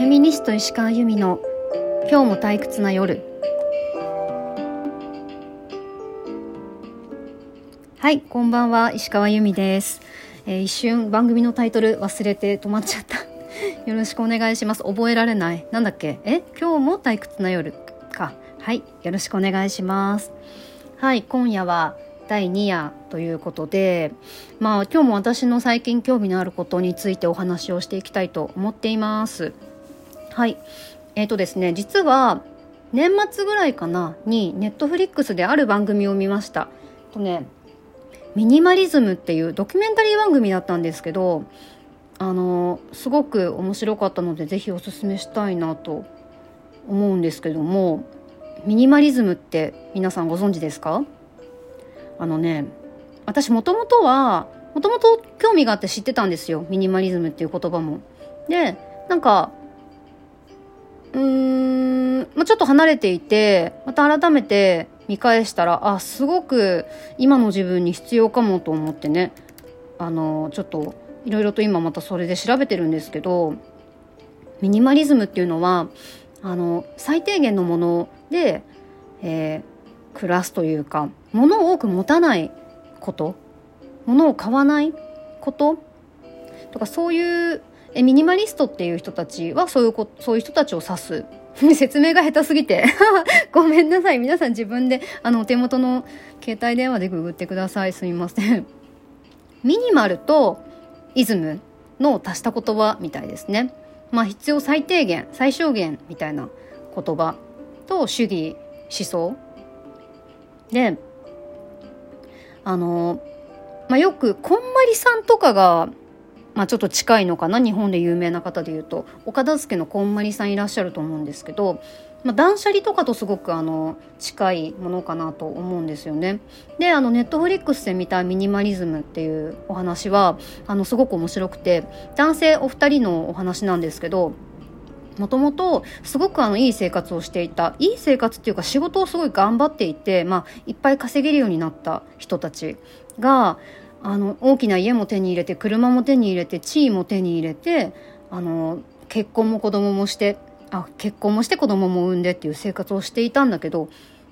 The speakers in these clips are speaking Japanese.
フェミニスト石川由美の今日も退屈な夜。はいこんばんは石川由美です、えー、一瞬番組のタイトル忘れて止まっちゃった。よろしくお願いします。覚えられない。なんだっけ？え？今日も退屈な夜か。はいよろしくお願いします。はい今夜は第2夜ということで、まあ、今日も私の最近興味のあることについてお話をしていきたいと思っています。はい。えっ、ー、とですね、実は年末ぐらいかなにネットフリックスである番組を見ました。とね、ミニマリズムっていうドキュメンタリー番組だったんですけど、あの、すごく面白かったので、ぜひおすすめしたいなと思うんですけども、ミニマリズムって皆さんご存知ですか？あのね私もともとはもともと興味があって知ってたんですよミニマリズムっていう言葉も。でなんかうーん、まあ、ちょっと離れていてまた改めて見返したらあすごく今の自分に必要かもと思ってね。あのちょっといろいろと今またそれで調べてるんですけどミニマリズムっていうのはあの最低限のもので、えー、暮らすというか物を多く持たないこと物を買わないこととかそういうえミニマリストっていう人たちはそういうこそういう人たちを指す。説明が下手すぎて。ごめんなさい。皆さん自分であのお手元の携帯電話でググってください。すみません。ミニマルとイズムの足した言葉みたいですね。まあ必要最低限最小限みたいな言葉と主義思想。であの、まあ、よくこんまりさんとかが、まあ、ちょっと近いのかな日本で有名な方でいうと岡田助のこんまりさんいらっしゃると思うんですけど、まあ、断捨離とかとすごくあの近いものかなと思うんですよね。であのネットフリックスで見たミニマリズムっていうお話はあのすごく面白くて男性お二人のお話なんですけどもともとすごくあのいい生活をしていたいい生活っていうか仕事をすごい頑張っていて、まあ、いっぱい稼げるようになった人たちがあの大きな家も手に入れて車も手に入れて地位も手に入れてあの結婚も子供もしてあ結婚もして子供も産んでっていう生活をしていたんだけど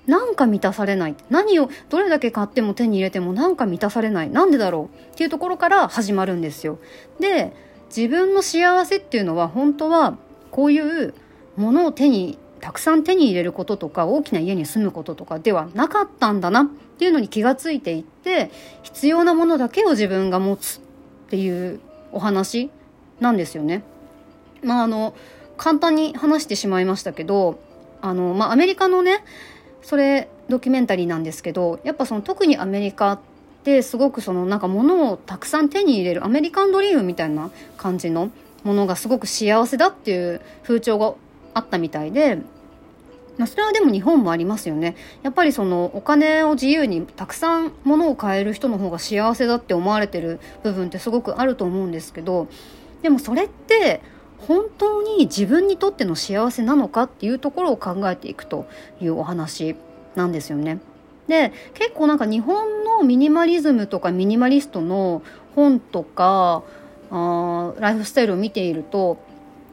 なんか満たされない。何をどれだけ買っても手に入れてもなんか満たされない。なんでだろう？っていうところから始まるんですよ。で自分の幸せっていうのは本当はこういうものを手にたくさん手に入れることとか大きな家に住むこととかではなかったんだな。っていうのに気がついていって必要なものだけを自分が持つっていうお話なんですよね。まああの簡単に話してしまいましたけどあの、まあ、アメリカのねそれドキュメンタリーなんですけどやっぱその特にアメリカってすごくそのなんか物をたくさん手に入れるアメリカンドリームみたいな感じのものがすごく幸せだっていう風潮があったみたいで、まあ、それはでも日本もありますよね。やっぱりそのお金を自由にたくさん物を買える人の方が幸せだって思われてる部分ってすごくあると思うんですけど、でもそれって本当に自分にとっての幸せなのかっていうところを考えていくというお話なんですよね。で結構なんか日本のミニマリズムとかミニマリストの本とかあライフスタイルを見ていると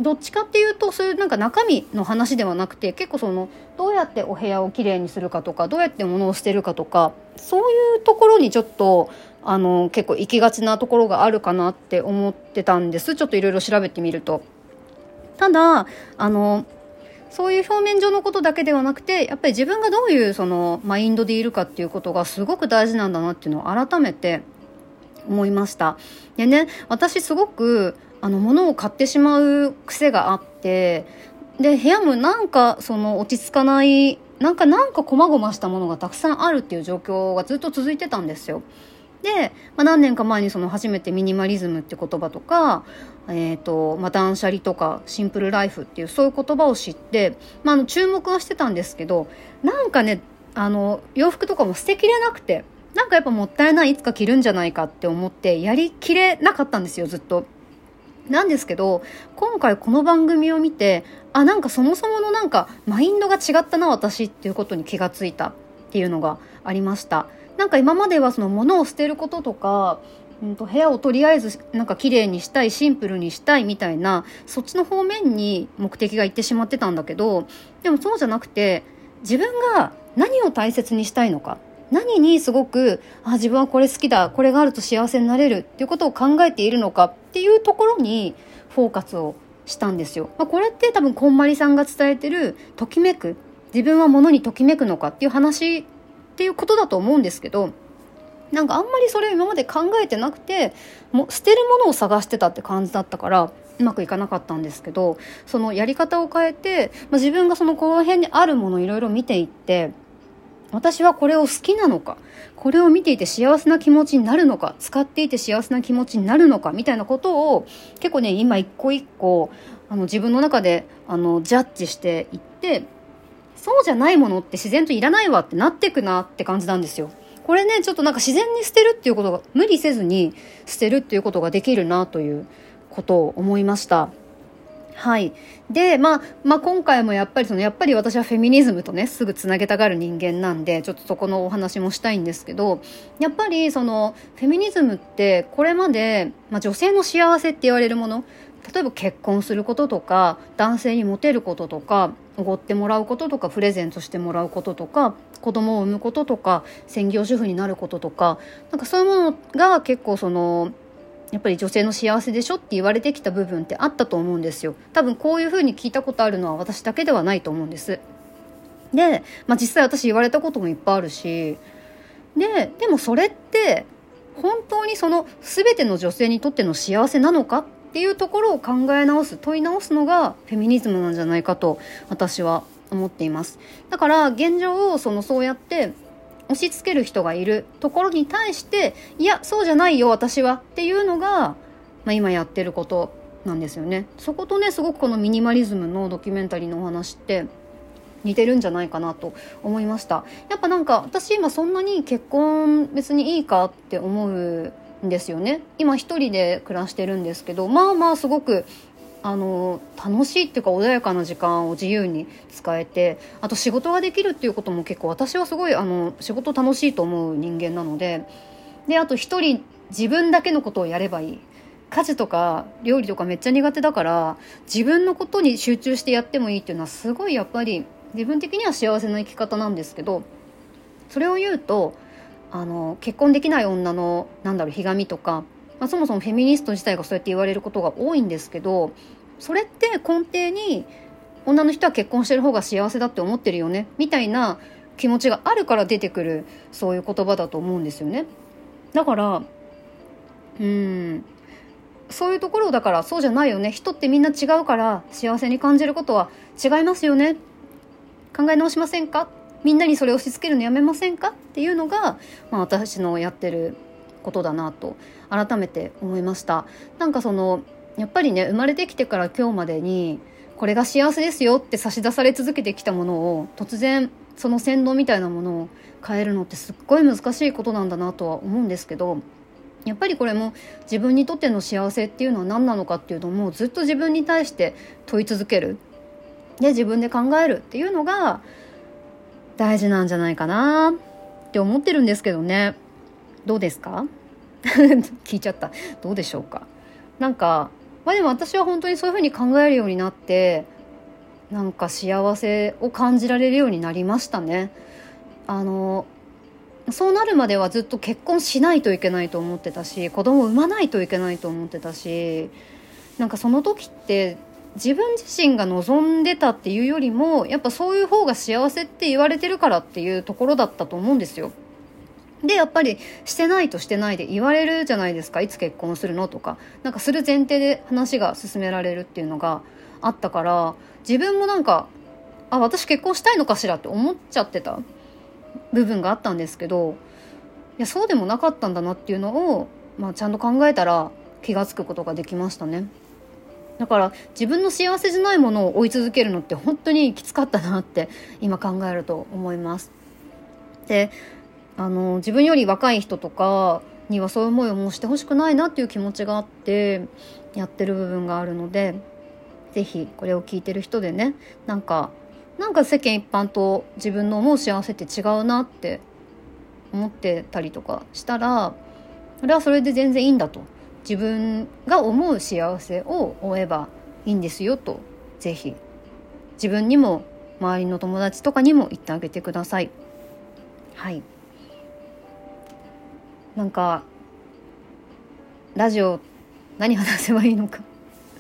どっちかっていうとそういうなんか中身の話ではなくて結構そのどうやってお部屋をきれいにするかとかどうやって物を捨てるかとかそういうところにちょっとあの結構行きがちなところがあるかなって思ってたんですちょっといろいろ調べてみると。ただあのそういう表面上のことだけではなくてやっぱり自分がどういうそのマインドでいるかっていうことがすごく大事なんだなっていうのを改めて思いましたでね私すごくあの物を買ってしまう癖があってで部屋もなんかその落ち着かないなんかなんか細々したものがたくさんあるっていう状況がずっと続いてたんですよで、まあ、何年か前にその初めてミニマリズムって言葉とか、えーとまあ、断捨離とかシンプルライフっていうそういう言葉を知って、まあ、あの注目はしてたんですけどなんかねあの洋服とかも捨てきれなくてなんかやっぱもったいないいつか着るんじゃないかって思ってやりきれなかったんですよずっと。なんですけど今回この番組を見てあなんかそもそものなんかマインドが違ったな私っていうことに気がついたっていうのがありました。なんか今まではその物を捨てることとかうんと部屋をとりあえずなんか綺麗にしたいシンプルにしたいみたいなそっちの方面に目的がいってしまってたんだけどでもそうじゃなくて自分が何を大切にしたいのか何にすごくあ自分はこれ好きだこれがあると幸せになれるっていうことを考えているのかっていうところにフォーカスをしたんですよ。まあ、これって多分こんまりさんが伝えてるときめく自分は物にときめくのかっていう話っていうことだと思うんですけどなんかあんまりそれを今まで考えてなくても捨てるものを探してたって感じだったからうまくいかなかったんですけどそのやり方を変えて、まあ、自分がそのこの辺にあるものをいろいろ見ていって私はこれを好きなのかこれを見ていて幸せな気持ちになるのか使っていて幸せな気持ちになるのかみたいなことを結構ね今一個一個あの自分の中であのジャッジしていってそうじゃないものって自然といらないわってなってくなって感じなんですよ。これねちょっとなんか自然に捨てるっていうことが無理せずに捨てるっていうことができるなということを思いました。はい。で、まあ、まあ、今回もやっぱりその、やっぱり私はフェミニズムとね、すぐつなげたがる人間なんで、ちょっとそこのお話もしたいんですけど、やっぱりその、フェミニズムってこれまで、まあ、女性の幸せって言われるもの、例えば結婚することとか、男性にモテることとか、おごってもらうこととか、プレゼントしてもらうこととか、子供を産むこととか、専業主婦になることとか、なんかそういうものが結構その、やっぱり女性の幸せでしょって言われてきた部分ってあったと思うんですよ。多分こういうふうに聞いたことあるのは私だけではないと思うんです。で、まあ、実際私言われたこともいっぱいあるし。ででもそれって本当にその全ての女性にとっての幸せなのかっていうところを考え直す問い直すのがフェミニズムなんじゃないかと私は思っています。だから現状をそのそうやって押し付ける人がいるところに対していやそうじゃないよ私はっていうのが、まあ、今やってることなんですよね。そことねすごくこのミニマリズムのドキュメンタリーのお話って似てるんじゃないかなと思いました。やっぱなんか私今そんなに結婚別にいいかって思うんですよね。今一人で暮らしてるんですけどまあまあすごくあの楽しいっていうか穏やかな時間を自由に使えてあと仕事ができるっていうことも結構私はすごいあの仕事楽しいと思う人間なのでであと一人自分だけのことをやればいい。家事とか料理とかめっちゃ苦手だから自分のことに集中してやってもいいっていうのはすごいやっぱり自分的には幸せな生き方なんですけどそれを言うとあの結婚できない女のなんだろうひがみとか、まあ、そもそもフェミニスト自体がそうやって言われることが多いんですけどそれって根底に女の人は結婚してる方が幸せだって思ってるよねみたいな気持ちがあるから出てくるそういう言葉だと思うんですよね。だからうんそういうところだからそうじゃないよね。人ってみんな違うから幸せに感じることは違いますよね。考え直しませんか？みんなにそれを押し付けるのやめませんか？っていうのが、まあ、私のやってることだなと改めて思いました。なんかそのやっぱりね生まれてきてから今日までにこれが幸せですよって差し出され続けてきたものを突然その洗脳みたいなものを変えるのってすっごい難しいことなんだなとは思うんですけどやっぱりこれも自分にとっての幸せっていうのは何なのかっていうのもずっと自分に対して問い続ける。で自分で考えるっていうのが大事なんじゃないかなって思ってるんですけどね。どうですか？聞いちゃったどうでしょうか？なんかまあでも私は本当にそういうふうに考えるようになってなんか幸せを感じられるようになりましたね。あのそうなるまではずっと結婚しないといけないと思ってたし子供を産まないといけないと思ってたしなんかその時って自分自身が望んでたっていうよりもやっぱそういう方が幸せって言われてるからっていうところだったと思うんですよ。でやっぱりしてないとしてないで言われるじゃないですかいつ結婚するのとかなんかする前提で話が進められるっていうのがあったから自分もなんかあ私結婚したいのかしらって思っちゃってた部分があったんですけどいやそうでもなかったんだなっていうのを、まあ、ちゃんと考えたら気が付くことができましたね。だから自分の幸せじゃないものを追い続けるのって本当にきつかったなって今考えると思います。であの自分より若い人とかにはそういう思いをもうしてほしくないなっていう気持ちがあってやってる部分があるので是非これを聞いてる人でねなんかなんか世間一般と自分の思う幸せって違うなって思ってたりとかしたらそれはそれで全然いいんだと。自分が思う幸せを追えばいいんですよとぜひ。自分にも周りの友達とかにも言ってあげてください。はい。なんかラジオ何話せばいいのか。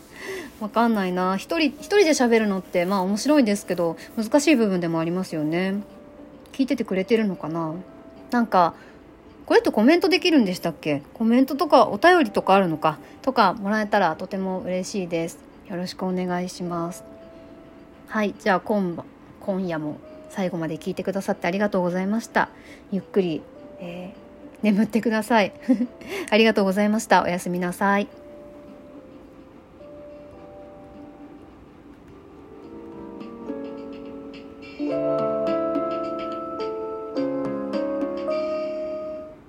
わかんないな。一人一人で喋るのってまあ面白いですけど難しい部分でもありますよね。聞いててくれてるのかな。なんかこれってコメントできるんでしたっけ？コメントとかお便りとかあるのか？とかもらえたらとても嬉しいです。よろしくお願いします。はいじゃあ今今夜も最後まで聞いてくださってありがとうございました。ゆっくり、えー、眠ってください。ありがとうございました。おやすみなさい。